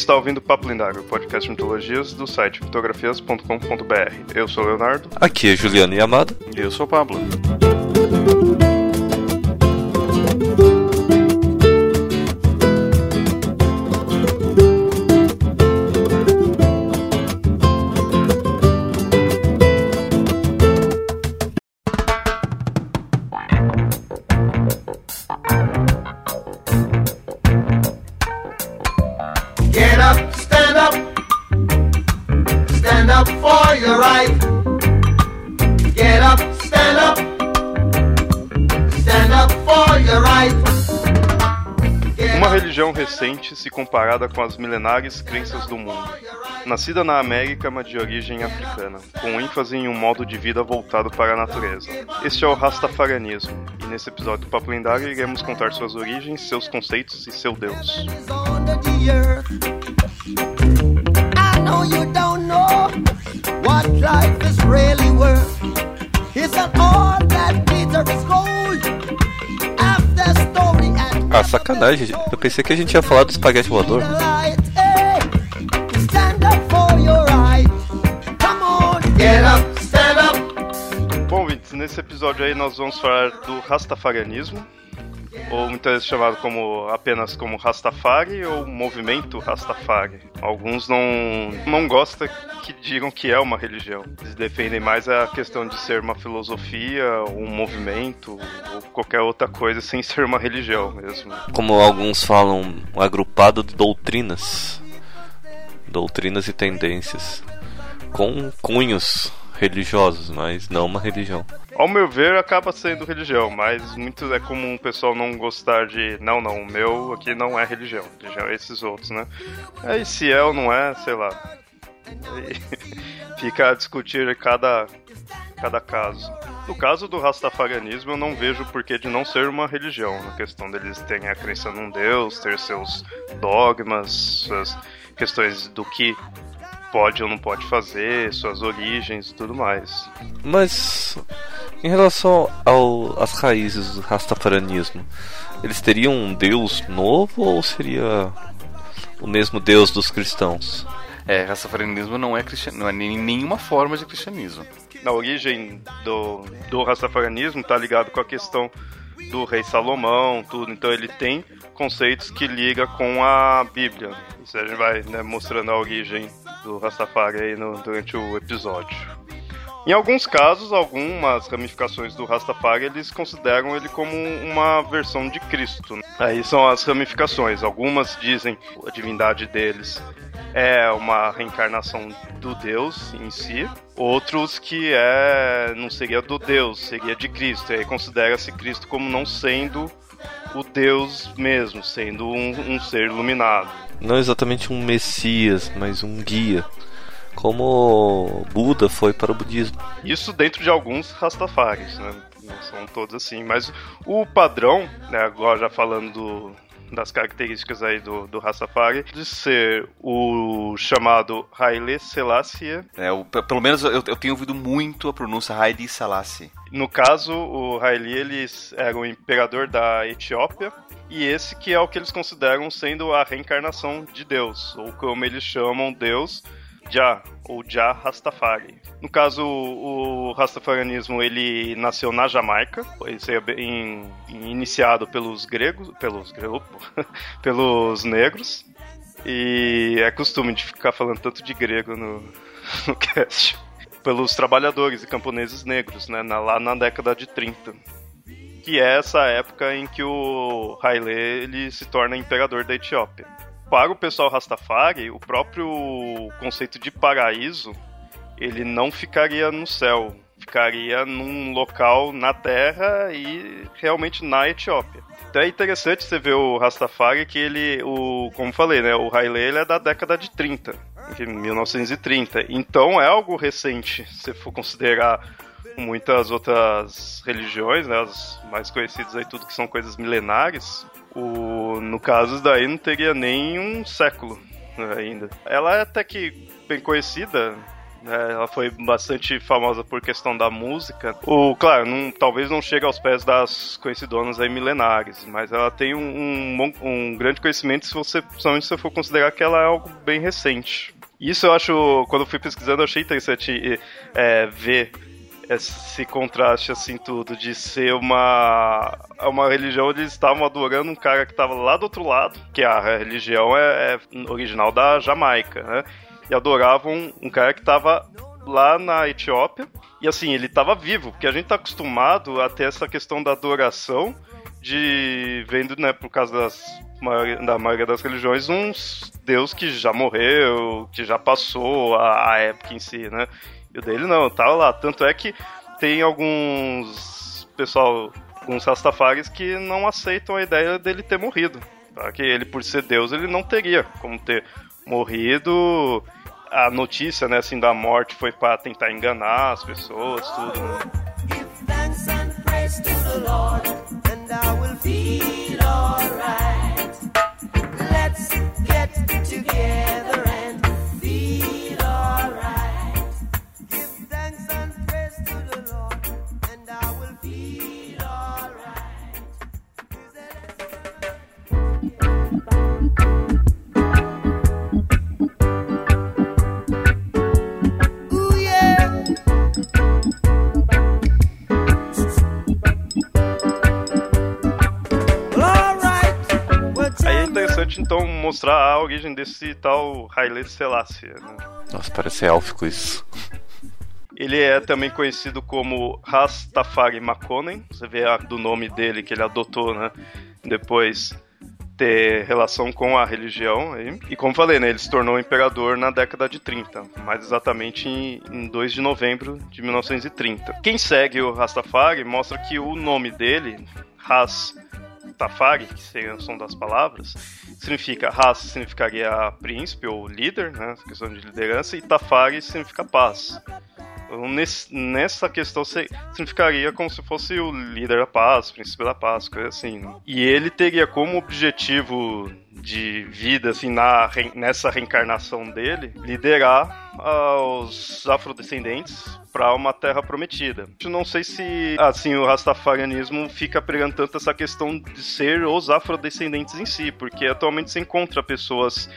está ouvindo Papo Lendário, podcast de mitologias do site fotografias.com.br. Eu sou o Leonardo. Aqui é Juliano Yamada. E eu sou o Pablo. Se comparada com as milenares crenças do mundo. Nascida na América, mas de origem africana, com ênfase em um modo de vida voltado para a natureza. Este é o Rastafarianismo, e nesse episódio do Papo Lendário iremos contar suas origens, seus conceitos e seu Deus. It's all that. Ah, sacanagem. Eu pensei que a gente ia falar do espaguete voador. Bom, nesse episódio aí nós vamos falar do Rastafarianismo, ou muitas vezes chamado como apenas como Rastafari ou movimento Rastafari. Alguns não, não gostam que digam que é uma religião. Eles defendem mais a questão de ser uma filosofia, um movimento ou qualquer outra coisa sem ser uma religião mesmo. Como alguns falam, um agrupado de doutrinas. Doutrinas e tendências. Com cunhos religiosos, mas não uma religião. Ao meu ver, acaba sendo religião, mas muito é comum o pessoal não gostar de. Não, não, o meu aqui não é religião. Religião é esses outros, né? Aí se é ou não é, sei lá. Fica a discutir cada, cada caso. No caso do Rastafarianismo, eu não vejo porquê de não ser uma religião. Na questão deles terem a crença num Deus, ter seus dogmas, suas questões do que pode ou não pode fazer, suas origens e tudo mais. Mas em relação ao, às raízes do rastafarianismo, eles teriam um deus novo ou seria o mesmo deus dos cristãos? É, rastafarianismo não é, cristian... não é nem- nenhuma forma de cristianismo. na origem do, do rastafarianismo tá ligado com a questão do rei Salomão, tudo. Então ele tem conceitos que liga com a Bíblia. Isso a gente vai né, mostrando a origem do Rastafari aí no- durante o episódio. Em alguns casos, algumas ramificações do Rastafari, eles consideram ele como uma versão de Cristo. Aí são as ramificações. Algumas dizem a divindade deles é uma reencarnação do Deus em si. Outros que é não seria do Deus, seria de Cristo. E aí considera-se Cristo como não sendo o Deus mesmo, sendo um, um ser iluminado. Não exatamente um messias, mas um guia. Como Buda foi para o budismo. Isso dentro de alguns Rastafaris, né? Não são todos assim, mas o padrão, né, agora já falando do- das características aí do, do Rastafari, de ser o chamado Haile Selassie. É, o- pe- pelo menos eu, eu tenho ouvido muito a pronúncia Haile Selassie. No caso, o Haile eles era o imperador da Etiópia, e esse que é o que eles consideram sendo a reencarnação de Deus, ou como eles chamam Deus, Jah, ou Jah Rastafari. No caso, o Rastafarianismo ele nasceu na Jamaica, foi iniciado pelos gregos, pelos pelos negros, e é costume de ficar falando tanto de grego no, no cast. Pelos trabalhadores e camponeses negros, né, na- lá na década de 30 que é essa época em que o Haile ele se torna imperador da Etiópia. Para o pessoal Rastafari, o próprio conceito de paraíso ele não ficaria no céu, ficaria num local na Terra e realmente na Etiópia. Então é interessante você ver o Rastafari que ele, o, como falei, né, o Haile ele é da década de 30, em 1930. Então é algo recente, se for considerar muitas outras religiões, né, as mais conhecidas aí tudo que são coisas milenares. O, no caso daí não teria nem um século né, ainda. Ela é até que bem conhecida né? Ela foi bastante famosa por questão da música. O, claro, não, talvez não chegue aos pés das conhecidonas aí milenares, mas ela tem um, um, um grande conhecimento se você, principalmente se você for considerar que ela é algo bem recente. Isso eu acho, quando eu fui pesquisando, eu achei interessante é, ver esse contraste assim tudo de ser uma uma religião onde eles estavam adorando um cara que estava lá do outro lado, que a religião é, é original da Jamaica, né? E adoravam um cara que estava lá na Etiópia. E assim, ele estava vivo, porque a gente está acostumado a ter essa questão da adoração de vendo, né, por causa das da maioria das religiões, um deus que já morreu, que já passou a, a época em si, né? E o dele não, tava lá. Tanto é que tem alguns pessoal, alguns Rastafaris que não aceitam a ideia dele ter morrido. Tá? Que ele, por ser Deus, ele não teria como ter morrido. A notícia, né, assim, da morte foi para tentar enganar as pessoas, tudo. Né? Let's interessante então mostrar a origem desse tal Haile Selassie. Né? Nossa, parece élfico isso. Ele é também conhecido como Rastafari Makonnen. Você vê a, do nome dele que ele adotou, né? Depois ter relação com a religião. Aí. E como falei, né, ele se tornou imperador na década de 30, mais exatamente em, em 2 de novembro de 1930. Quem segue o Rastafari mostra que o nome dele, Ras Tafari, que seria o som das palavras, significa raça significaria príncipe ou líder, né, questão de liderança, e Tafari significa paz. Então, nesse, nessa questão significaria como se fosse o líder da paz, príncipe da paz, coisa assim. Né? E ele teria como objetivo de vida, assim, na, nessa reencarnação dele, liderar os afrodescendentes para uma terra prometida. Eu não sei se assim o rastafarianismo fica pregando tanto essa questão de ser os afrodescendentes em si, porque atualmente se encontra pessoas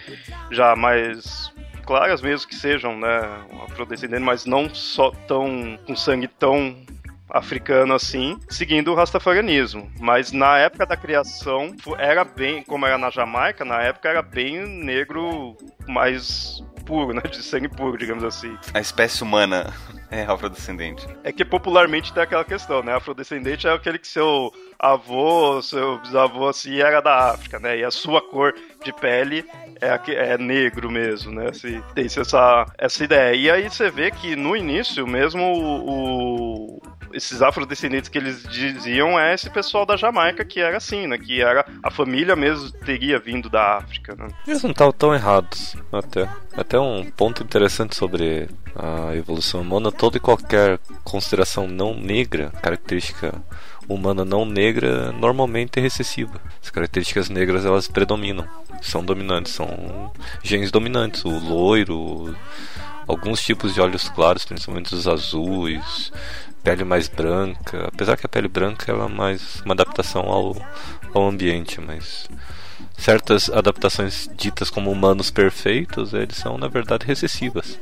já mais claras mesmo que sejam, né, afrodescendentes, mas não só tão com sangue tão africano assim, seguindo o rastafarianismo. Mas na época da criação, era bem, como era na Jamaica, na época era bem negro mais puro, né? De sangue puro, digamos assim. A espécie humana é afrodescendente. É que popularmente tem aquela questão, né? Afrodescendente é aquele que seu avô, seu bisavô, assim, era da África, né? E a sua cor de pele é, é negro mesmo, né? Assim, tem essa, essa ideia. E aí você vê que no início, mesmo o, esses afrodescendentes que eles diziam é esse pessoal da Jamaica que era assim, né? Que era a família mesmo teria vindo da África, né? Eles não estavam tão errados, até. Até um ponto interessante sobre a evolução humana, toda e qualquer consideração não negra, característica humana não negra, normalmente é recessiva. As características negras elas predominam, são dominantes, são genes dominantes, o loiro, alguns tipos de olhos claros, principalmente os azuis, pele mais branca, apesar que a pele branca ela é mais uma adaptação ao, ao ambiente, mas certas adaptações ditas como humanos perfeitos, eles são na verdade recessivas.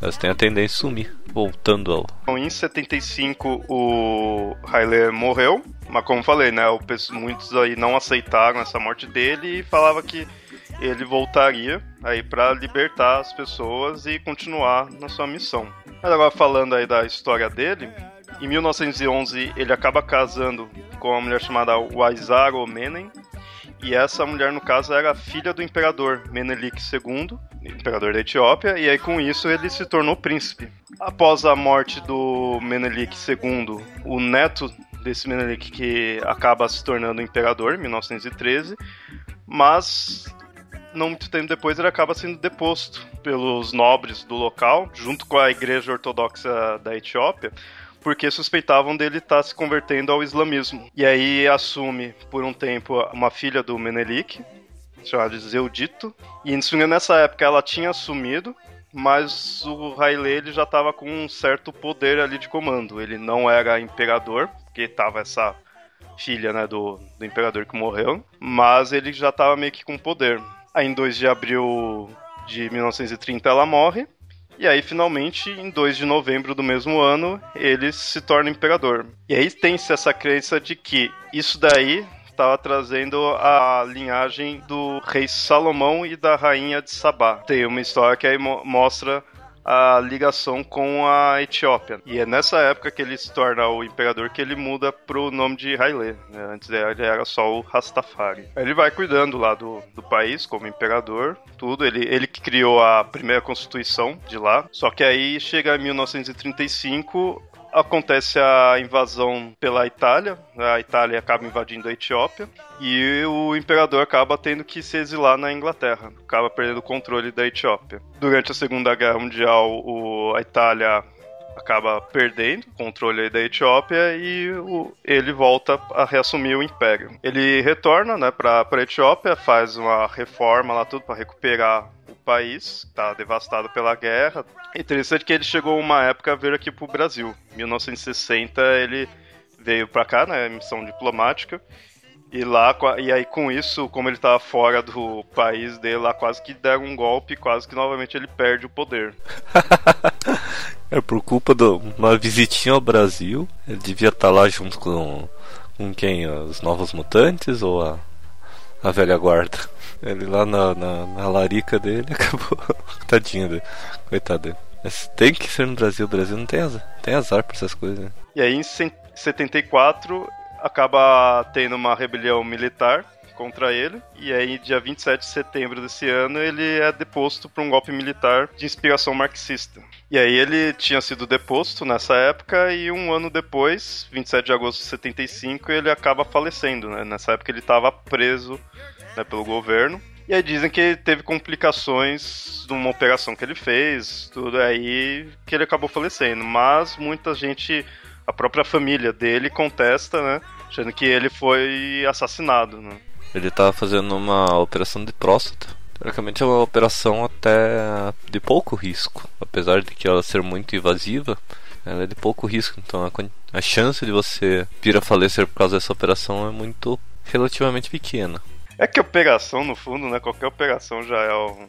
Elas têm a tendência a sumir, voltando ao. Então, em 75 o Haile morreu, mas como falei, né, muitos aí não aceitaram essa morte dele e falava que ele voltaria aí para libertar as pessoas e continuar na sua missão. Mas agora falando aí da história dele, em 1911, ele acaba casando com uma mulher chamada Waizaro Menem. E essa mulher, no caso, era filha do imperador Menelik II, imperador da Etiópia, e aí com isso ele se tornou príncipe. Após a morte do Menelik II, o neto desse Menelik que acaba se tornando imperador em 1913, mas não muito tempo depois ele acaba sendo deposto pelos nobres do local, junto com a igreja ortodoxa da Etiópia, porque suspeitavam dele estar tá se convertendo ao islamismo. E aí assume por um tempo uma filha do Menelik, chamada Zeudito, e nessa época ela tinha assumido mas o Haile ele já estava com um certo poder ali de comando. Ele não era imperador, porque tava essa filha né, do, do imperador que morreu, mas ele já estava meio que com poder. Aí em 2 de abril de 1930 ela morre, e aí, finalmente, em 2 de novembro do mesmo ano, ele se torna imperador. E aí tem-se essa crença de que isso daí estava trazendo a linhagem do rei Salomão e da rainha de Sabá. Tem uma história que aí mo mostra a ligação com a Etiópia. E é nessa época que ele se torna o imperador que ele muda pro nome de Haile. Né? Antes ele era só o Rastafari. Ele vai cuidando lá do, do país como imperador, tudo. Ele, ele que criou a primeira constituição de lá. Só que aí chega em 1935, acontece a invasão pela Itália, a Itália acaba invadindo a Etiópia e o imperador acaba tendo que se exilar na Inglaterra, acaba perdendo o controle da Etiópia. Durante a Segunda Guerra Mundial, o, a Itália acaba perdendo o controle da Etiópia e o, ele volta a reassumir o império. Ele retorna né, para a Etiópia, faz uma reforma lá tudo para recuperar país, está devastado pela guerra. Interessante que ele chegou uma época a vir aqui pro Brasil. Em 1960 ele veio para cá, né, missão diplomática. E lá, e aí com isso, como ele tava fora do país dele, lá quase que deram um golpe, quase que novamente ele perde o poder. é por culpa de uma visitinha ao Brasil, ele devia estar tá lá junto com, com quem? Os Novos Mutantes ou a, a velha guarda? Ele lá na, na, na larica dele acabou. Tadinho dele. Coitado dele. Mas tem que ser no Brasil. O Brasil não tem azar, tem azar pra essas coisas. Né? E aí em 74 acaba tendo uma rebelião militar contra ele. E aí, dia 27 de setembro desse ano, ele é deposto por um golpe militar de inspiração marxista. E aí ele tinha sido deposto nessa época e um ano depois, 27 de agosto de 75, ele acaba falecendo, né? Nessa época ele estava preso né, pelo governo. E aí dizem que teve complicações de uma operação que ele fez, tudo aí que ele acabou falecendo. Mas muita gente, a própria família dele contesta, né? Achando que ele foi assassinado, né? Ele estava fazendo uma operação de próstata. Teoricamente é uma operação até de pouco risco. Apesar de que ela ser muito invasiva, ela é de pouco risco. Então a, a chance de você vir a falecer por causa dessa operação é muito relativamente pequena. É que operação, no fundo, né? Qualquer operação já é um,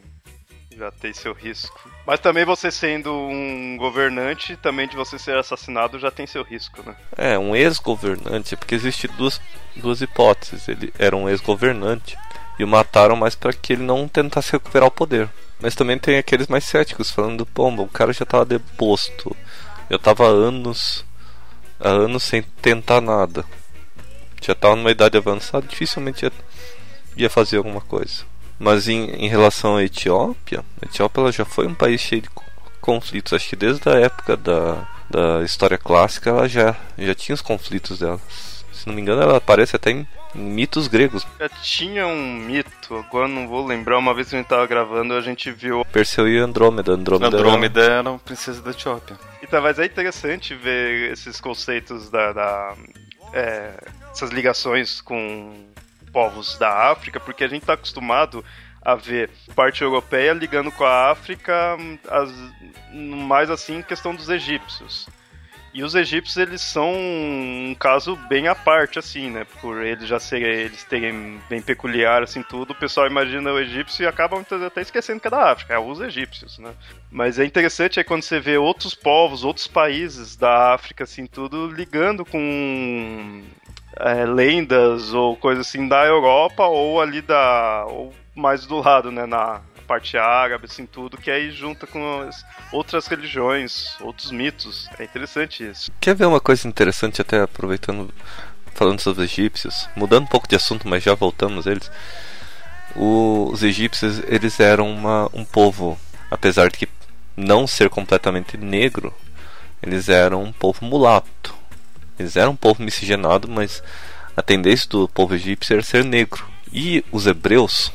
já tem seu risco. Mas também você sendo um governante, também de você ser assassinado já tem seu risco, né? É, um ex-governante, porque existe duas, duas hipóteses. Ele era um ex-governante e o mataram mais para que ele não tentasse recuperar o poder. Mas também tem aqueles mais céticos falando, pomba, o cara já estava deposto. Eu tava anos, há anos sem tentar nada. Já estava numa idade avançada, dificilmente ia ia fazer alguma coisa. Mas em, em relação à Etiópia, a Etiópia ela já foi um país cheio de conflitos. Acho que desde a época da, da história clássica ela já, já tinha os conflitos dela. Se não me engano, ela aparece até em, em mitos gregos. Já tinha um mito, agora não vou lembrar. Uma vez que a gente estava gravando, a gente viu. Perseu e Andrômeda. Andrômeda, Andrômeda era... era a princesa da Etiópia. Então, mas é interessante ver esses conceitos da. da é, essas ligações com povos da África, porque a gente está acostumado a ver parte europeia ligando com a África, as, mais assim, questão dos egípcios. E os egípcios, eles são um caso bem à parte, assim, né? Por eles já serem, eles terem bem peculiar, assim, tudo, o pessoal imagina o egípcio e acaba até esquecendo que é da África, é os egípcios, né? Mas é interessante é quando você vê outros povos, outros países da África, assim, tudo ligando com é, lendas ou coisas assim da Europa ou ali da. ou mais do lado, né? Na parte árabe, assim, tudo, que aí junta com as outras religiões, outros mitos. É interessante isso. Quer ver uma coisa interessante, até aproveitando, falando sobre os egípcios, mudando um pouco de assunto, mas já voltamos eles. O, os egípcios, eles eram uma, um povo, apesar de que não ser completamente negro, eles eram um povo mulato. Eles eram um povo miscigenado, mas a tendência do povo egípcio era ser negro. E os hebreus,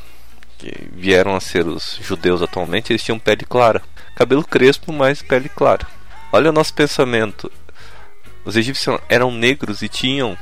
que vieram a ser os judeus atualmente, eles tinham pele clara. Cabelo crespo, mas pele clara. Olha o nosso pensamento. Os egípcios eram negros e tinham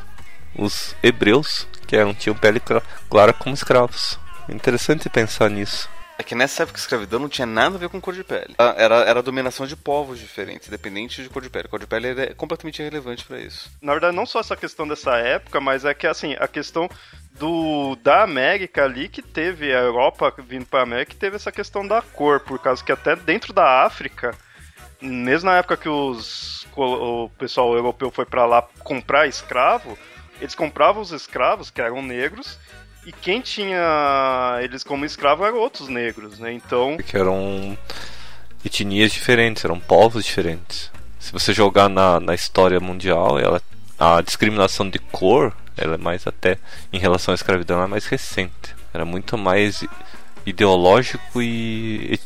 os hebreus, que eram, tinham pele clara como escravos. Interessante pensar nisso. É que nessa época a escravidão não tinha nada a ver com cor de pele. Ah, Era, era a dominação de povos diferentes, independente de cor de pele. Cor de pele é completamente irrelevante pra isso. Na verdade, não só essa questão dessa época, mas é que assim, a questão do da América ali que teve a Europa vindo para América que teve essa questão da cor, por causa que até dentro da África, mesmo na época que os o pessoal europeu foi para lá comprar escravo, eles compravam os escravos que eram negros e quem tinha eles como escravo eram outros negros, né? Então, Porque eram etnias diferentes, eram povos diferentes. Se você jogar na, na história mundial, ela, a discriminação de cor, ela é mais até em relação à escravidão, ela é mais recente. Era muito mais ideológico e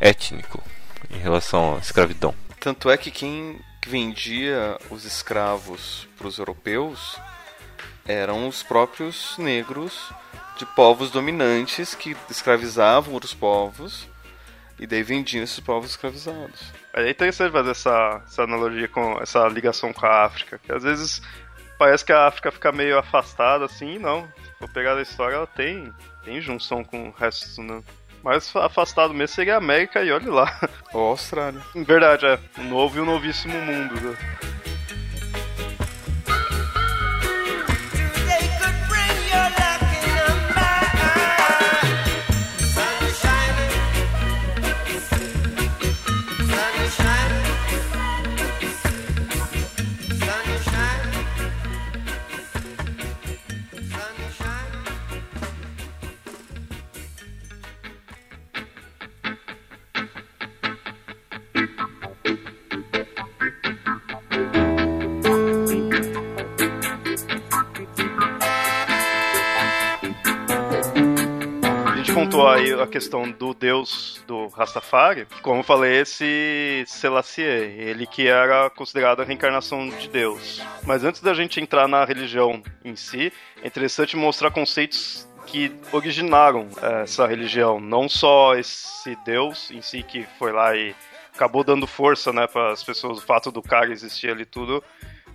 étnico em relação à escravidão. Tanto é que quem vendia os escravos para os europeus eram os próprios negros de povos dominantes que escravizavam outros povos e daí vendiam esses povos escravizados. É interessante fazer essa, essa analogia com essa ligação com a África, que às vezes parece que a África fica meio afastada assim, não. Se for pegar a história, ela tem, tem junção com o resto, né? Mais afastado mesmo seria a América e olhe lá. Ou a Austrália. Em verdade, é. O novo e o novíssimo mundo. Né? Questão do deus do Rastafari. Como eu falei, esse Selassie, ele que era considerado a reencarnação de Deus. Mas antes da gente entrar na religião em si, é interessante mostrar conceitos que originaram eh, essa religião. Não só esse deus em si que foi lá e acabou dando força né, para as pessoas, o fato do cara existir ali tudo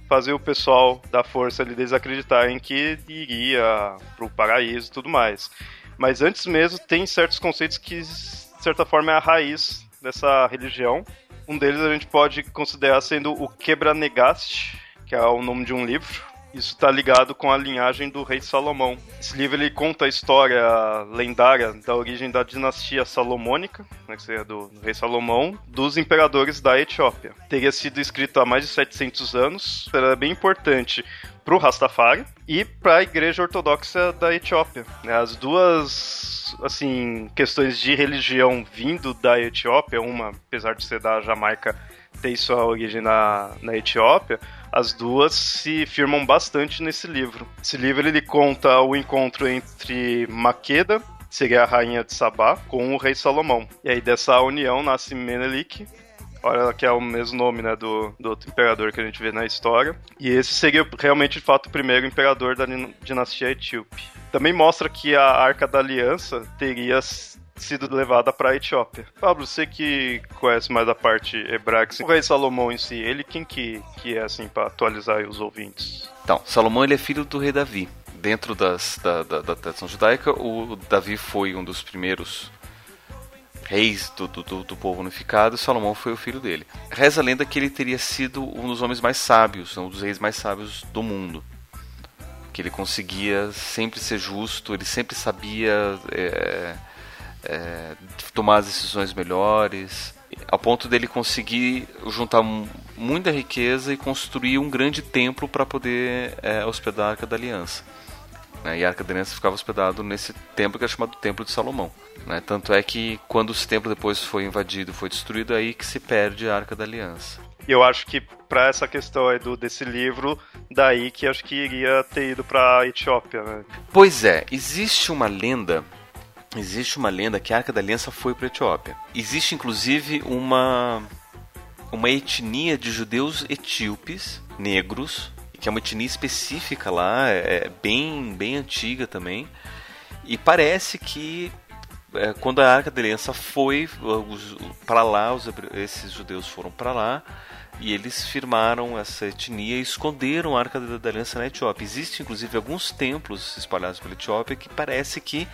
fazer o pessoal da força ali desacreditarem que iria pro paraíso e tudo mais. Mas antes mesmo tem certos conceitos que, de certa forma, é a raiz dessa religião. Um deles a gente pode considerar sendo o Quebra-Negaste, que é o nome de um livro. Isso está ligado com a linhagem do rei Salomão. Esse livro ele conta a história lendária da origem da dinastia salomônica, né, que seria do, do rei Salomão, dos imperadores da Etiópia. Teria sido escrito há mais de 700 anos, era bem importante para o Rastafari e para a Igreja Ortodoxa da Etiópia. né. As duas assim questões de religião vindo da Etiópia, uma apesar de ser da Jamaica ter sua origem na, na Etiópia, as duas se firmam bastante nesse livro. Esse livro ele conta o encontro entre Maqueda, que seria a rainha de Sabá, com o rei Salomão. E aí dessa união nasce Menelik, Olha que é o mesmo nome, né, do, do outro imperador que a gente vê na história. E esse seria realmente, de fato, o primeiro imperador da din- dinastia etíope. Também mostra que a Arca da Aliança teria sido levada para a Etiópia. Pablo, você que conhece mais a parte hebraica, o rei Salomão em si, ele quem que, que é, assim, para atualizar os ouvintes? Então, Salomão ele é filho do rei Davi. Dentro das, da, da, da tradição judaica, o Davi foi um dos primeiros reis do, do, do- povo unificado Salomão foi o filho dele. Reza a lenda que ele teria sido um dos homens mais sábios, um dos reis mais sábios do mundo. Que ele conseguia sempre ser justo, ele sempre sabia é, é, tomar as decisões melhores, ao ponto dele conseguir juntar mu- muita riqueza e construir um grande templo para poder é, hospedar a Arca da Aliança. Né? E a Arca da Aliança ficava hospedado nesse templo que é chamado Templo de Salomão. né? Tanto é que quando esse templo depois foi invadido, foi destruído, é aí que se perde a Arca da Aliança. E eu acho que para essa questão aí do, desse livro, daí que acho que iria ter ido para a Etiópia, né? Pois é, existe uma lenda. Existe uma lenda que a Arca da Aliança foi para a Etiópia. Existe inclusive uma uma etnia de judeus etíopes, negros, que é uma etnia específica lá, é bem bem antiga também. E parece que é, quando a Arca da Aliança foi para lá, os, esses judeus foram para lá e eles firmaram essa etnia e esconderam a Arca da Aliança na Etiópia. Existem inclusive alguns templos espalhados pela Etiópia que parece que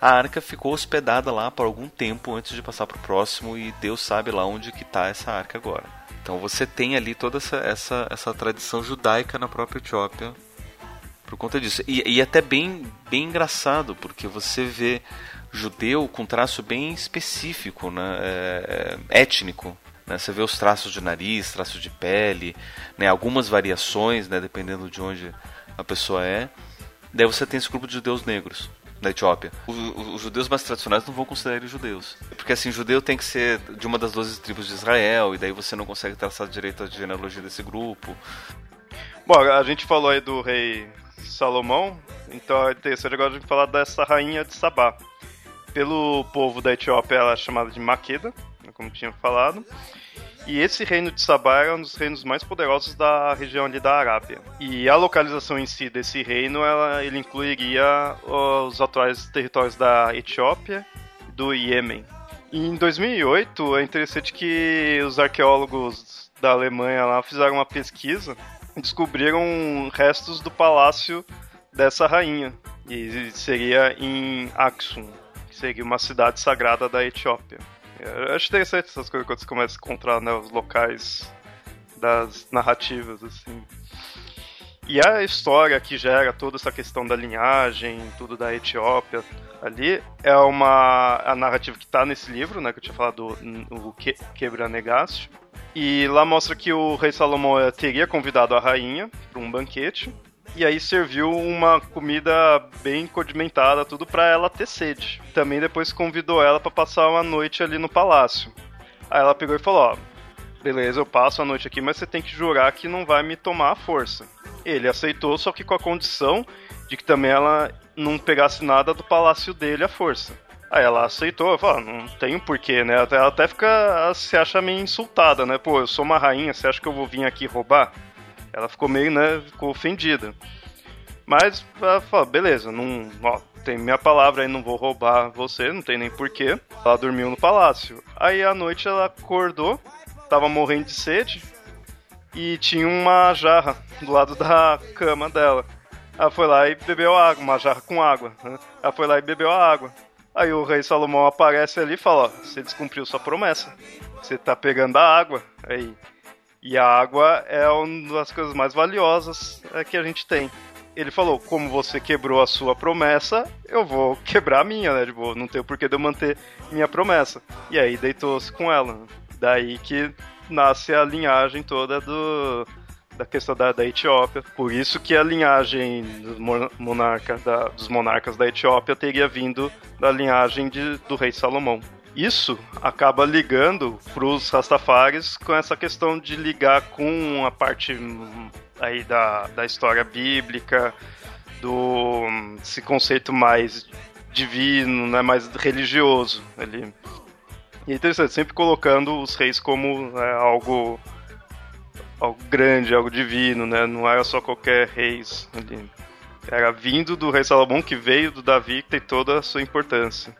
a Arca ficou hospedada lá por algum tempo antes de passar para o próximo e Deus sabe lá onde que está essa Arca agora. Então você tem ali toda essa, essa, essa tradição judaica na própria Etiópia por conta disso. E, e até bem, bem engraçado, porque você vê judeu com traço bem específico, né, é, é, étnico. Né, você vê os traços de nariz, traços de pele, né, algumas variações, né, dependendo de onde a pessoa é. Daí você tem esse grupo de judeus negros da Etiópia. Os, os, judeus mais tradicionais não vão considerar eles judeus. Porque assim, judeu tem que ser de uma das 12 tribos de Israel, e daí você não consegue traçar direito a genealogia desse grupo. Bom, a gente falou aí do rei Salomão, então é interessante agora a gente falar dessa rainha de Sabá. Pelo povo da Etiópia ela é chamada de Maqueda, né, como tinha falado. E esse reino de Sabá era um dos reinos mais poderosos da região ali da Arábia. E a localização em si desse reino, ela, ele incluiria os atuais territórios da Etiópia e do Iêmen. E em 2008, é interessante que os arqueólogos da Alemanha lá fizeram uma pesquisa descobriram restos do palácio dessa rainha. E seria em Aksum, que seria uma cidade sagrada da Etiópia. Eu acho interessante essas coisas quando você começa a encontrar né, os locais das narrativas, assim. E a história que gera toda essa questão da linhagem, tudo da Etiópia ali, é uma a narrativa que está nesse livro, né, que eu tinha falado, o Quebra Negastio. E lá mostra que o rei Salomão eh, teria convidado a rainha para um banquete. E aí serviu uma comida bem condimentada, tudo para ela ter sede. Também depois convidou ela para passar uma noite ali no palácio. Aí ela pegou e falou: Ó, beleza, eu passo a noite aqui, mas você tem que jurar que não vai me tomar a força. Ele aceitou, só que com a condição de que também ela não pegasse nada do palácio dele à força. Aí ela aceitou, falou, não tem porquê, né? Ela até fica, se acha meio insultada, né? Pô, eu sou uma rainha, você acha que eu vou vir aqui roubar? Ela ficou meio, né, ficou ofendida. Mas ela falou, beleza, não, ó, tem minha palavra aí, não vou roubar você, não tem nem porquê. Ela dormiu no palácio. Aí à noite ela acordou, tava morrendo de sede e tinha uma jarra do lado da cama dela. Ela foi lá e bebeu água, uma jarra com água. Né? Ela foi lá e bebeu a água. Aí o rei Salomão aparece ali e fala: Ó, você descumpriu sua promessa. Você tá pegando a água. Aí. E a água é uma das coisas mais valiosas é, que a gente tem. Ele falou: Como você quebrou a sua promessa, eu vou quebrar a minha, né? Tipo, não tenho porquê de eu manter minha promessa. E aí deitou-se com ela. Daí que nasce a linhagem toda do, da questão da, da Etiópia. Por isso que a linhagem dos, monarca, da, dos monarcas da Etiópia teria vindo da linhagem de, do rei Salomão. Isso acaba ligando para os Rastafaris com essa questão de ligar com a parte hum, aí da, da história bíblica, do esse conceito mais divino, né, mais religioso. Ele, e é interessante, sempre colocando os reis como né, algo algo grande, algo divino, né? Não era só qualquer reis ali. Era vindo do rei Salomão que veio do Davi que tem toda a sua importância.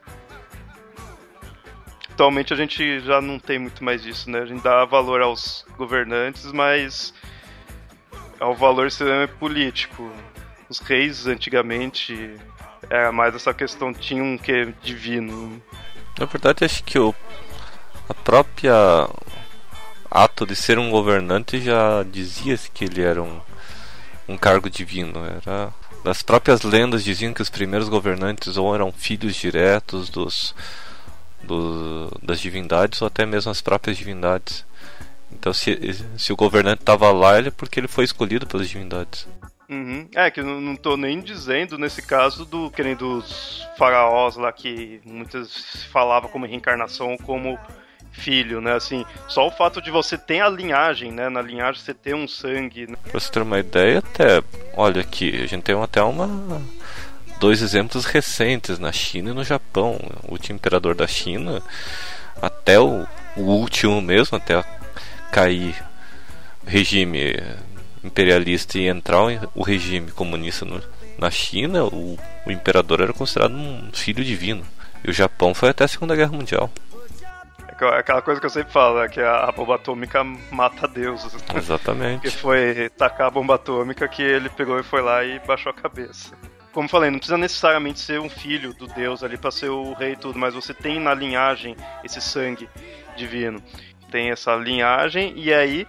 Atualmente a gente já não tem muito mais disso, né? A gente dá valor aos governantes, mas ao valor extremamente político. Os reis antigamente era mais essa questão, tinha um que divino. Na verdade acho que o, a própria ato de ser um governante já dizia-se que ele era um, um cargo divino. Era das próprias lendas diziam que os primeiros governantes ou eram filhos diretos dos, do, das divindades ou até mesmo as próprias divindades. Então, se, se o governante estava lá, ele é porque ele foi escolhido pelas divindades. Uhum. É, que não, não tô nem dizendo nesse caso do que nem dos faraós lá que muitas falava como reencarnação como filho, né? Assim, só o fato de você ter a linhagem, né? Na linhagem você ter um sangue. Né? Pra você ter uma ideia, até. Olha aqui, a gente tem até uma. Dois exemplos recentes na China e no Japão. O último imperador da China, até o, o último mesmo, até cair regime imperialista e entrar o regime comunista no, na China, o, o imperador era considerado um filho divino. E o Japão foi até a Segunda Guerra Mundial. É aquela coisa que eu sempre falo, né, que a bomba atômica mata Deus. Exatamente. que foi tacar a bomba atômica que ele pegou e foi lá e baixou a cabeça. Como falei, não precisa necessariamente ser um filho do Deus ali para ser o rei e tudo, mas você tem na linhagem esse sangue divino. Tem essa linhagem e aí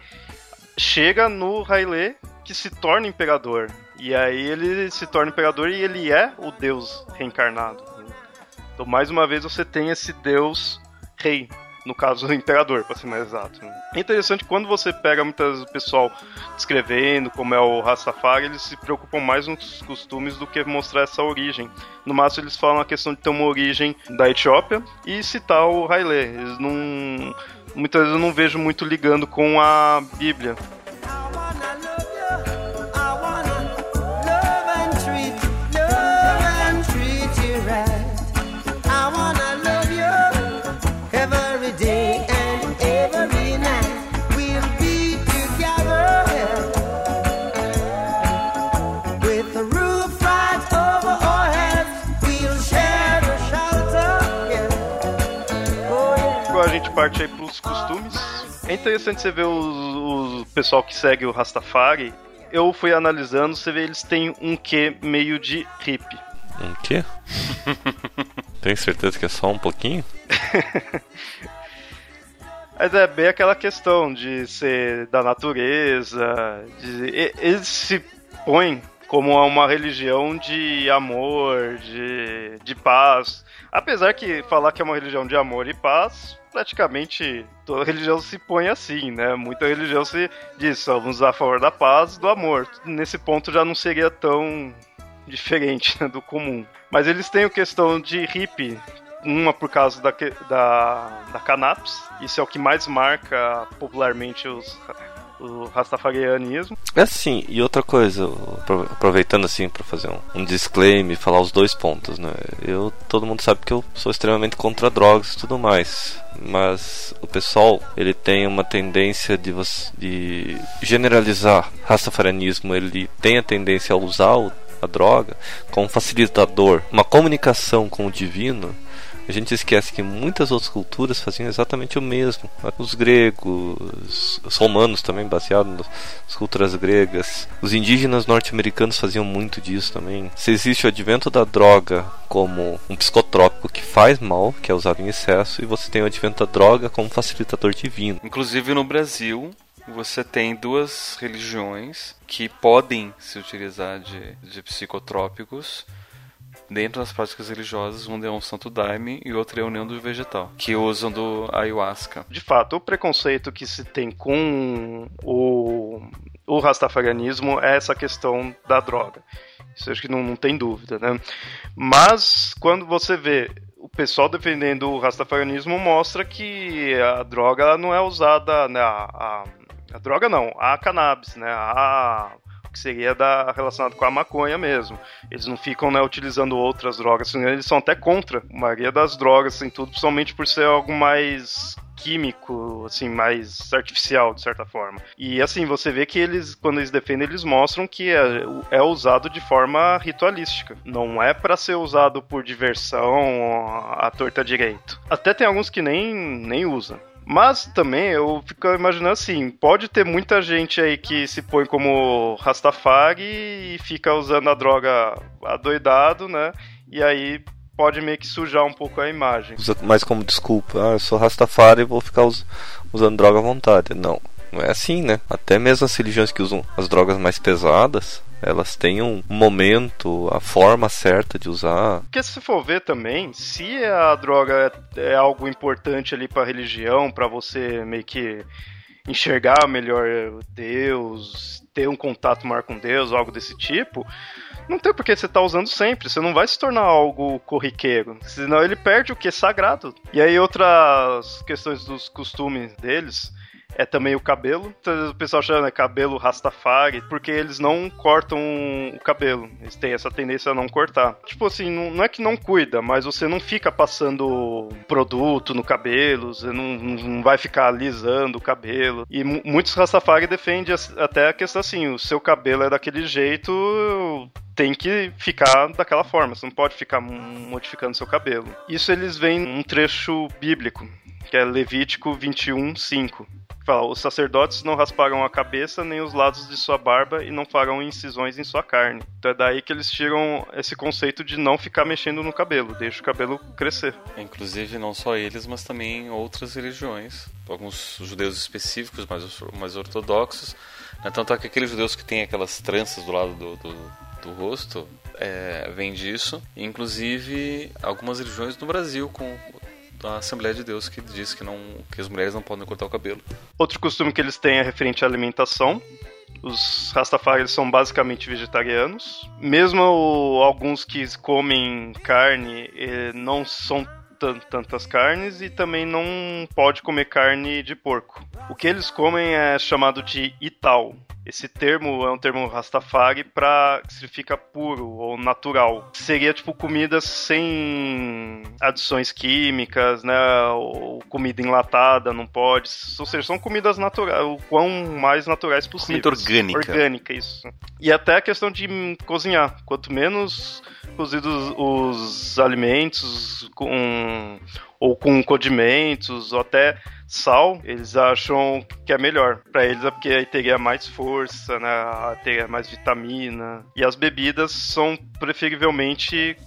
chega no Haile que se torna imperador. E aí ele se torna imperador e ele é o Deus reencarnado. Então, mais uma vez, você tem esse Deus rei no caso, o imperador, para ser mais exato. É interessante quando você pega muitas pessoal descrevendo como é o Rastafari, eles se preocupam mais nos costumes do que mostrar essa origem. No máximo, eles falam a questão de ter uma origem da Etiópia e citar o Haile. Eles não. Muitas vezes eu não vejo muito ligando com a Bíblia. Parte aí pros costumes. É interessante você ver o, pessoal que segue o Rastafari. Eu fui analisando, você vê eles têm um quê meio de hippie. Um quê? Tem certeza que é só um pouquinho? Mas é bem aquela questão de ser da natureza. De, eles se põem como uma religião de amor, de, de paz. Apesar que falar que é uma religião de amor e paz praticamente toda religião se põe assim, né? Muita religião se diz, somos a favor da paz e do amor. Nesse ponto já não seria tão diferente né, do comum. Mas eles têm a questão de hippie, uma por causa da, da, da isso é o que mais marca popularmente os o rastafarianismo. É sim, e outra coisa, aproveitando assim para fazer um, um disclaimer, falar os dois pontos, né? Eu, todo mundo sabe que eu sou extremamente contra drogas e tudo mais, mas o pessoal, ele tem uma tendência de, de generalizar rastafarianismo, ele tem a tendência a usar o, a droga como facilitador, uma comunicação com o divino a gente esquece que muitas outras culturas faziam exatamente o mesmo. Os gregos, os romanos também, baseados nas culturas gregas. Os indígenas norte-americanos faziam muito disso também. Se existe o advento da droga como um psicotrópico que faz mal, que é usado em excesso, e você tem o advento da droga como facilitador divino. Inclusive no Brasil, você tem duas religiões que podem se utilizar de, de psicotrópicos dentro das práticas religiosas, um é um santo daime e outro é a união do vegetal, que usam do ayahuasca. De fato, o preconceito que se tem com o, o rastafarianismo é essa questão da droga. Isso acho que não, não tem dúvida, né? Mas quando você vê o pessoal defendendo o rastafarianismo mostra que a droga não é usada, né? A, a, a droga não, a cannabis, né? A que seria da, relacionado com a maconha mesmo. Eles não ficam né, utilizando outras drogas, eles são até contra a maioria das drogas, assim, tudo, principalmente por ser algo mais químico, assim, mais artificial, de certa forma. E assim, você vê que eles, quando eles defendem, eles mostram que é, é usado de forma ritualística. Não é para ser usado por diversão à torta direito. Até tem alguns que nem, nem usam. Mas também eu fico imaginando assim, pode ter muita gente aí que se põe como Rastafari e fica usando a droga adoidado, né? E aí pode meio que sujar um pouco a imagem. Usa mais como desculpa, ah, eu sou Rastafari e vou ficar us usando droga à vontade. Não, não é assim, né? Até mesmo as religiões que usam as drogas mais pesadas, elas têm um momento, a forma certa de usar. Porque se for ver também, se a droga é, é algo importante ali para a religião, para você meio que enxergar melhor Deus, ter um contato maior com Deus, algo desse tipo, não tem por que você tá usando sempre. Você não vai se tornar algo corriqueiro. Senão ele perde o que é sagrado. E aí outras questões dos costumes deles é também o cabelo. Então, o pessoal chama né, cabelo Rastafari, porque eles não cortam o cabelo. Eles têm essa tendência a não cortar. Tipo assim, não, não é que não cuida, mas você não fica passando produto no cabelo, você não, não vai ficar alisando o cabelo. E muitos Rastafari defendem até a questão assim: o seu cabelo é daquele jeito tem que ficar daquela forma, você não pode ficar modificando seu cabelo. Isso eles veem num trecho bíblico, que é Levítico 21, 5. Fala, os sacerdotes não rasparão a cabeça nem os lados de sua barba e não farão incisões em sua carne. Então é daí que eles tiram esse conceito de não ficar mexendo no cabelo, deixa o cabelo crescer. Inclusive não só eles, mas também outras religiões, alguns judeus específicos, mais, mais ortodoxos. Né? Tanto é que aqueles judeus que têm aquelas tranças do lado do, do, do rosto é, vem disso. Inclusive algumas religiões no Brasil com da Assembleia de Deus que diz que, não, que as mulheres não podem cortar o cabelo. Outro costume que eles têm é referente à alimentação. Os Rastafari são basicamente vegetarianos. Mesmo alguns que comem carne eh, não são tantas carnes e também não pode comer carne de porco. O que eles comem é chamado de ital, esse termo é um termo Rastafari para que significa puro ou natural. Seria tipo comida sem adições químicas, né? Ou comida enlatada, não pode. Ou seja, são comidas naturais, o quão mais naturais possível. Comida orgânica. Orgânica, isso. E até a questão de cozinhar. Quanto menos cozidos os alimentos com ou com condimentos, ou até sal, eles acham que é melhor. Para eles é porque aí teria mais força, né? Teria mais vitamina. E as bebidas são preferivelmente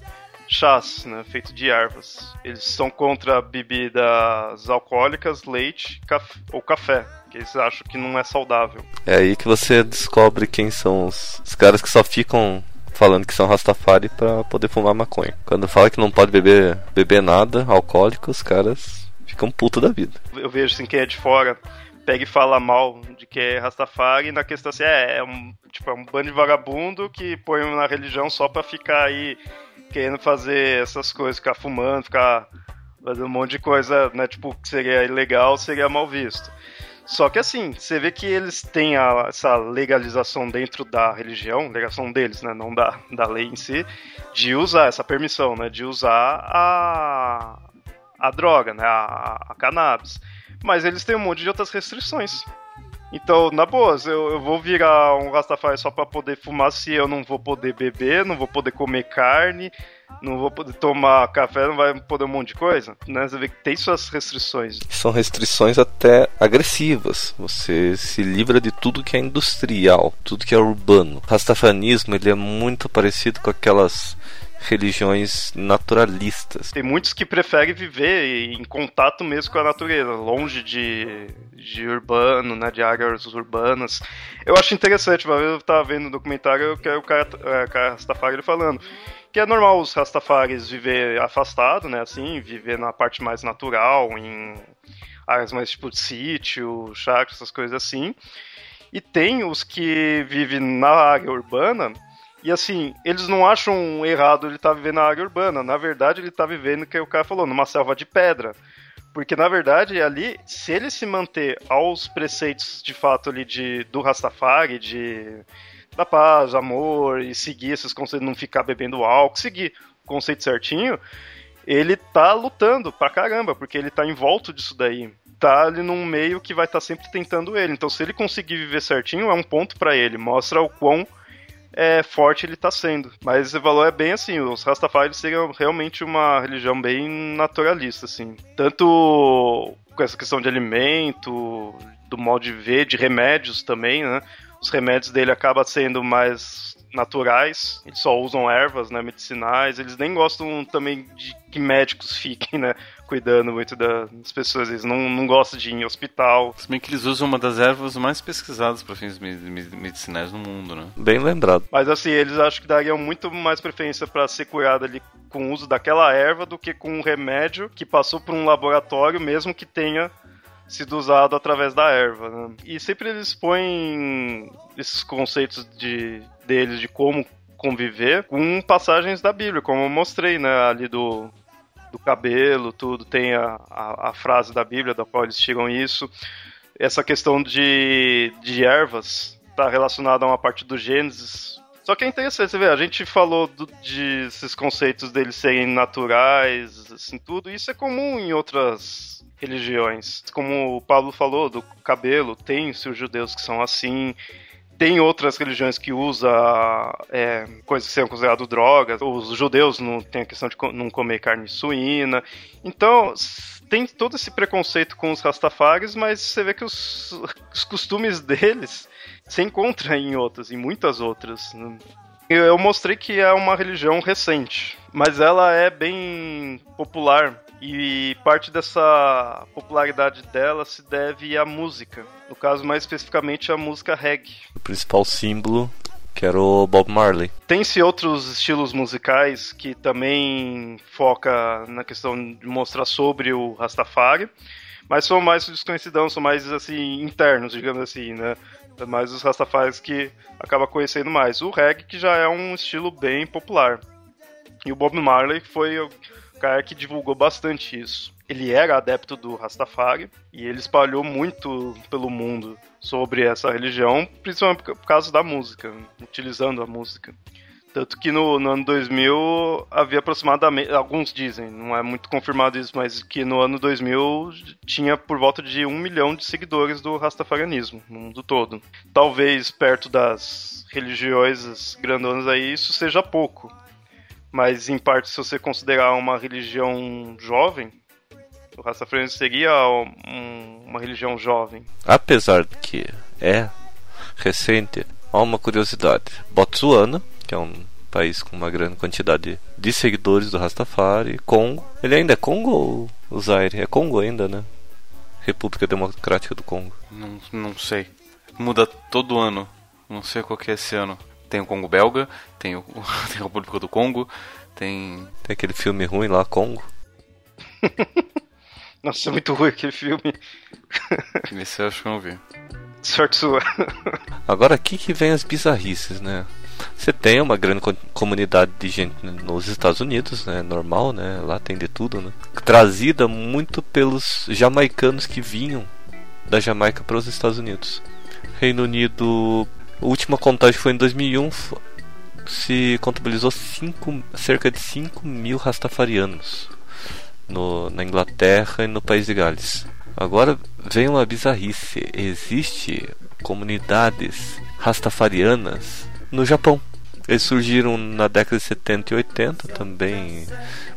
chás, né, feito de ervas. Eles são contra bebidas alcoólicas, leite ou café, que eles acham que não é saudável. É aí que você descobre quem são os, os caras que só ficam falando que são Rastafari para poder fumar maconha. Quando fala que não pode beber, beber nada alcoólico, os caras ficam puto da vida. Eu vejo assim, quem é de fora pega e fala mal de que é Rastafari na questão assim, é, é um, tipo, é um bando de vagabundo que põe na religião só pra ficar aí querendo fazer essas coisas, ficar fumando, ficar fazendo um monte de coisa, né, tipo, que seria ilegal, seria mal visto. Só que assim, você vê que eles têm a, essa legalização dentro da religião, legalização deles, né, não da, da lei em si, de usar essa permissão, né, de usar a, a droga, né, a, a cannabis. Mas eles têm um monte de outras restrições. Então, na boa, eu, eu vou virar um Rastafari só para poder fumar se eu não vou poder beber, não vou poder comer carne, não vou poder tomar café, não vai poder um monte de coisa, né? Você vê que tem suas restrições. São restrições até agressivas. Você se livra de tudo que é industrial, tudo que é urbano. Rastafanismo, ele é muito parecido com aquelas religiões naturalistas. Tem muitos que preferem viver em contato mesmo com a natureza, longe de, de urbano, né, de áreas urbanas. Eu acho interessante, eu estava vendo um documentário que é o é, o cara Rastafari falando que é normal os Rastafaris viver afastado, né, assim, viver na parte mais natural, em áreas mais tipo de sítio, chácara, essas coisas assim. E tem os que vivem na área urbana, e assim, eles não acham errado ele estar tá vivendo na área urbana. Na verdade, ele está vivendo, que o cara falou, numa selva de pedra. Porque, na verdade, ali, se ele se manter aos preceitos, de fato, ali, de, do Rastafari, de da paz, amor, e seguir esses conceitos, não ficar bebendo álcool, seguir o conceito certinho, ele tá lutando pra caramba, porque ele tá em volta disso daí. Tá ali num meio que vai estar tá sempre tentando ele. Então, se ele conseguir viver certinho, é um ponto para ele. Mostra o quão é, forte ele está sendo. Mas o valor é bem assim, os Rastafari seriam realmente uma religião bem naturalista, assim. Tanto com essa questão de alimento, do modo de ver, de remédios também, né? Os remédios dele acabam sendo mais naturais, eles só usam ervas, né, medicinais, eles nem gostam também de que médicos fiquem, né, cuidando muito das pessoas, eles não, não gostam de ir em hospital. Se bem que eles usam uma das ervas mais pesquisadas para fins medicinais no mundo, né? Bem lembrado. Mas assim, eles acham que dariam muito mais preferência para ser curado ali com o uso daquela erva do que com um remédio que passou por um laboratório, mesmo que tenha sido usado através da erva. Né? E sempre eles põem esses conceitos de, deles de como conviver com passagens da Bíblia, como eu mostrei, né, ali do, do cabelo, tudo, tem a, a, a, frase da Bíblia da qual eles tiram isso. Essa questão de, de ervas está relacionada a uma parte do Gênesis. Só que é interessante, você vê, a gente falou do, de esses conceitos deles serem naturais, assim, tudo, isso é comum em outras religiões. Como o Pablo falou, do cabelo, tem os judeus que são assim, tem outras religiões que usam é, coisas que são consideradas drogas. Os judeus não têm a questão de não comer carne suína. Então, tem todo esse preconceito com os Rastafaris, mas você vê que os, os costumes deles se encontram em outras, em muitas outras. Eu mostrei que é uma religião recente, mas ela é bem popular e parte dessa popularidade dela se deve à música. No caso, mais especificamente, a música reggae. O principal símbolo que era o Bob Marley. Tem-se outros estilos musicais que também foca na questão de mostrar sobre o Rastafari, mas são mais desconhecidão, são mais assim internos, digamos assim, né? Mais os Rastafaris que acaba conhecendo mais. O reggae que já é um estilo bem popular. E o Bob Marley foi cara que divulgou bastante isso. Ele era adepto do Rastafari e ele espalhou muito pelo mundo sobre essa religião, principalmente por causa da música, utilizando a música. Tanto que no, no, ano 2000 havia aproximadamente, alguns dizem, não é muito confirmado isso, mas que no ano 2000 tinha por volta de um milhão de seguidores do Rastafarianismo no mundo todo. Talvez perto das religiões grandonas aí isso seja pouco, mas em parte se você considerar uma religião jovem, o Rastafarianismo seria um, uma religião jovem. Apesar de que é recente, há uma curiosidade. Botsuana, que é um país com uma grande quantidade de seguidores do Rastafari, Congo. Ele ainda é Congo ou o Zaire? É Congo ainda, né? República Democrática do Congo. Não, não sei. Muda todo ano. Não sei qual que é esse ano. Tem o Congo belga, tem, o, tem a República do Congo, tem. Tem aquele filme ruim lá, Congo. Nossa, é muito ruim aquele filme. Esse eu acho que eu não vi. Sorte sua. Agora aqui que vem as bizarrices, né? Você tem uma grande comunidade de gente nos Estados Unidos, né? Normal, né? Lá tem de tudo, né? Trazida muito pelos jamaicanos que vinham da Jamaica para os Estados Unidos. Reino Unido a última contagem foi em 2001, se contabilizou cinco, cerca de 5 mil rastafarianos no, na Inglaterra e no país de Gales. Agora vem uma bizarrice: existe comunidades rastafarianas no Japão. Eles surgiram na década de 70 e 80 também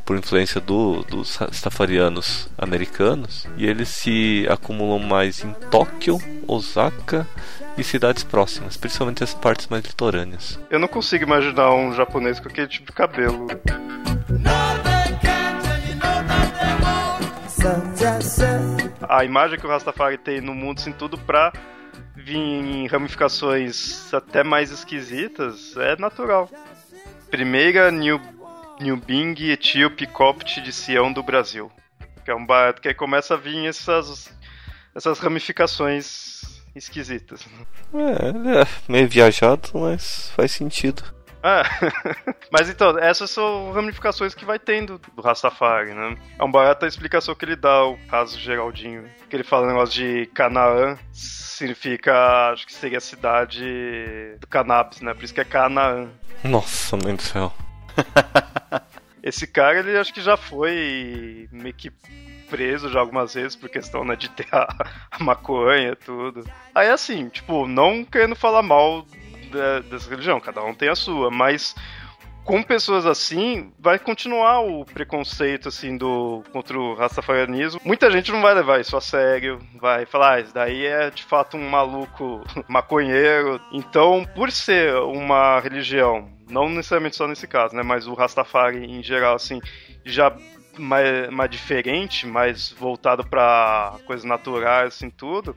por influência do, dos rastafarianos americanos e eles se acumulam mais em Tóquio, Osaka e cidades próximas, principalmente as partes mais litorâneas. Eu não consigo imaginar um japonês com aquele tipo de cabelo. A imagem que o Rastafari tem no mundo, assim, tudo pra vir em ramificações até mais esquisitas, é natural. Primeira New, New Bing Etíope Copt de Sião do Brasil. Que é um barato que começa a vir essas, essas ramificações esquisitas. É, é meio viajado, mas faz sentido. Ah, mas então, essas são ramificações que vai tendo do Rastafari, né? É um barato a explicação que ele dá ao caso Geraldinho. Que ele fala o negócio de Canaã, significa, acho que seria a cidade do cannabis, né? Por isso que é Canaã. Nossa, mãe do céu. Esse cara, ele acho que já foi meio que preso já algumas vezes por questão né, de ter a, a maconha tudo. Aí assim, tipo, não querendo falar mal da, dessa religião, cada um tem a sua, mas com pessoas assim, vai continuar o preconceito assim do contra o rastafarianismo. Muita gente não vai levar isso a sério, vai falar, ah, isso daí é de fato um maluco maconheiro. Então, por ser uma religião, não necessariamente só nesse caso, né, mas o Rastafari em geral assim, já mais, mais diferente, mais voltado para coisas naturais, assim, tudo,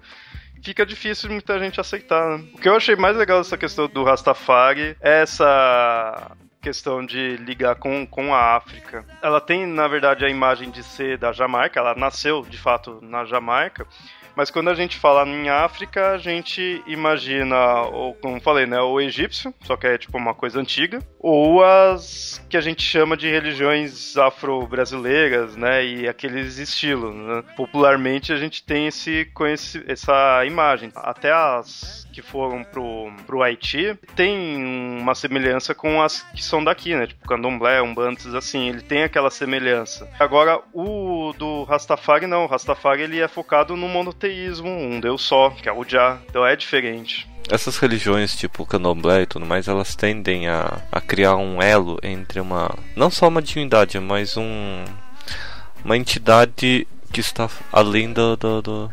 fica difícil muita gente aceitar. Né? O que eu achei mais legal dessa questão do Rastafari é essa questão de ligar com, com a África. Ela tem, na verdade, a imagem de ser da Jamaica, ela nasceu, de fato, na Jamaica, mas quando a gente fala em África, a gente imagina, ou como falei, né, o egípcio, só que é tipo uma coisa antiga, ou as que a gente chama de religiões afro-brasileiras, né, e aqueles estilos. Né? Popularmente a gente tem esse, essa imagem. Até as que foram pro, pro Haiti tem uma semelhança com as que são daqui, né? Tipo Candomblé, Umbantes, assim, ele tem aquela semelhança. Agora, o do Rastafari não, o Rastafari ele é focado no monoteísmo, um deus só, que é o Jah, então é diferente. essas religiões tipo candomblé e tudo mais, elas tendem a, a criar um elo entre uma. não só uma divindade, mas um. uma entidade que está além do, do, do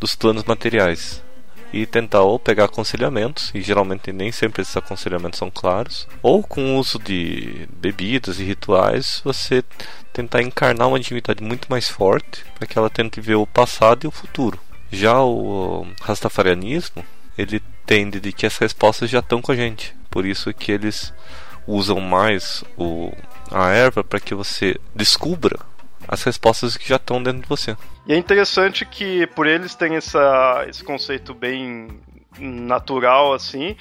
dos planos materiais e tentar ou pegar aconselhamentos, e geralmente nem sempre esses aconselhamentos são claros, ou com o uso de bebidas e rituais, você tentar encarnar uma divindade muito mais forte para que ela tente ver o passado e o futuro. Já o rastafarianismo, ele tende de que as respostas já estão com a gente. Por isso que eles usam mais o, a erva para que você descubra as respostas que já estão dentro de você. E é interessante que por eles terem essa, esse conceito bem natural assim,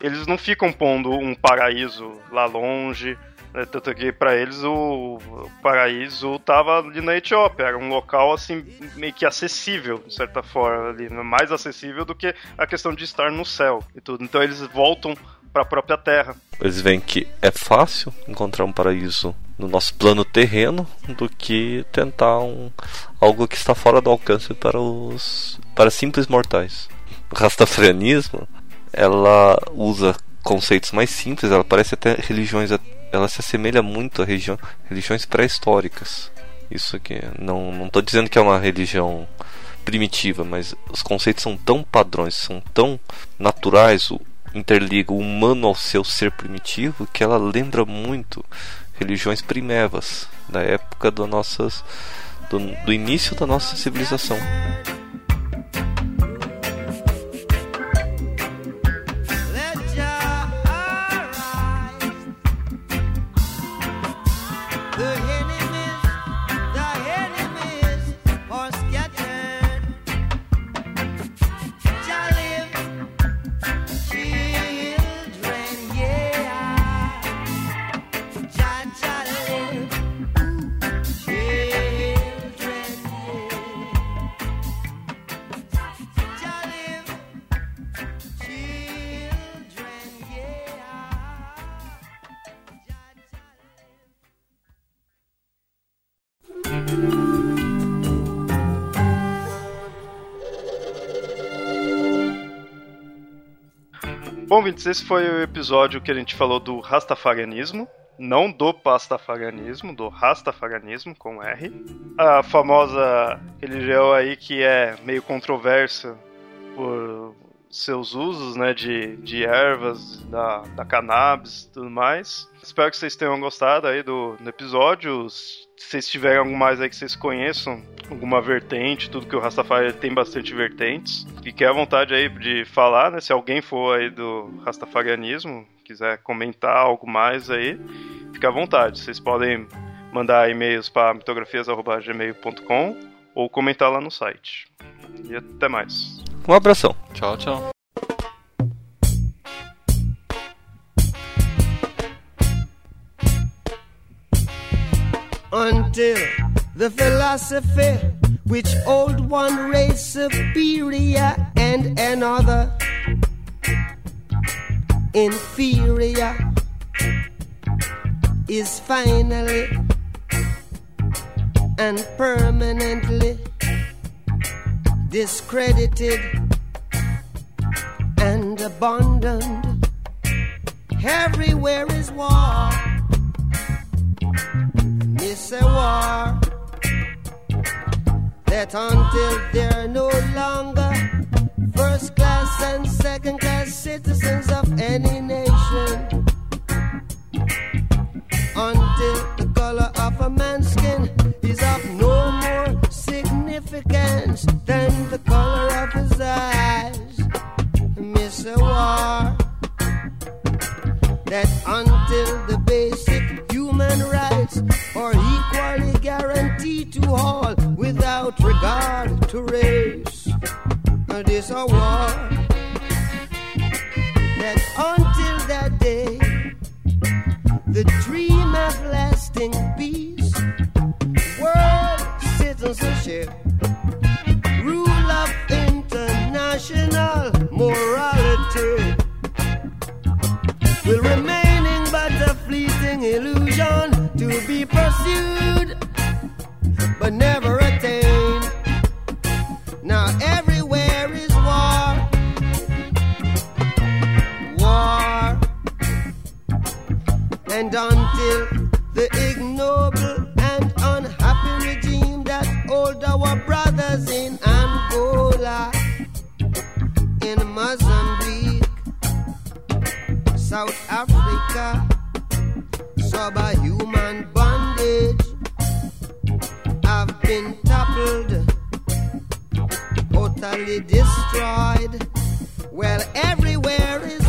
eles não ficam pondo um paraíso lá longe, né? tanto que para eles o, paraíso estava ali na Etiópia, era um local assim meio que acessível, de certa forma, ali, mais acessível do que a questão de estar no céu e tudo. Então eles voltam para a própria terra. Eles veem que é fácil encontrar um paraíso no nosso plano terreno do que tentar um, algo que está fora do alcance para os para simples mortais. O rastafarianismo ela usa conceitos mais simples, ela parece até religiões, ela se assemelha muito a religião, religiões pré-históricas. Isso aqui, não não dizendo que é uma religião primitiva, mas os conceitos são tão padrões, são tão naturais, interliga o humano ao seu ser primitivo que ela lembra muito religiões primevas da época do, nossas, do, do início da nossa civilização. Bom, Vintes, esse foi o episódio que a gente falou do Rastafarianismo. Não do pastafarianismo, do Rastafarianismo com R. A famosa religião aí que é meio controversa por seus usos, né, de, de ervas, da, da cannabis e tudo mais. Espero que vocês tenham gostado aí do, do episódio. Se vocês tiverem algo mais aí que vocês conheçam, alguma vertente, tudo que o Rastafari tem bastante vertentes. Fique à vontade aí de falar, né, se alguém for aí do Rastafarianismo, quiser comentar algo mais aí, fique à vontade. Vocês podem mandar e-mails para mitografias.gmail.com ou comentar lá no site. E até mais. Um abração. Tchau, tchau. until the philosophy which old one race superior and another inferior is finally and permanently discredited and abandoned. Everywhere is war. It's a war that until they're no longer utterly destroyed. Well, everywhere is.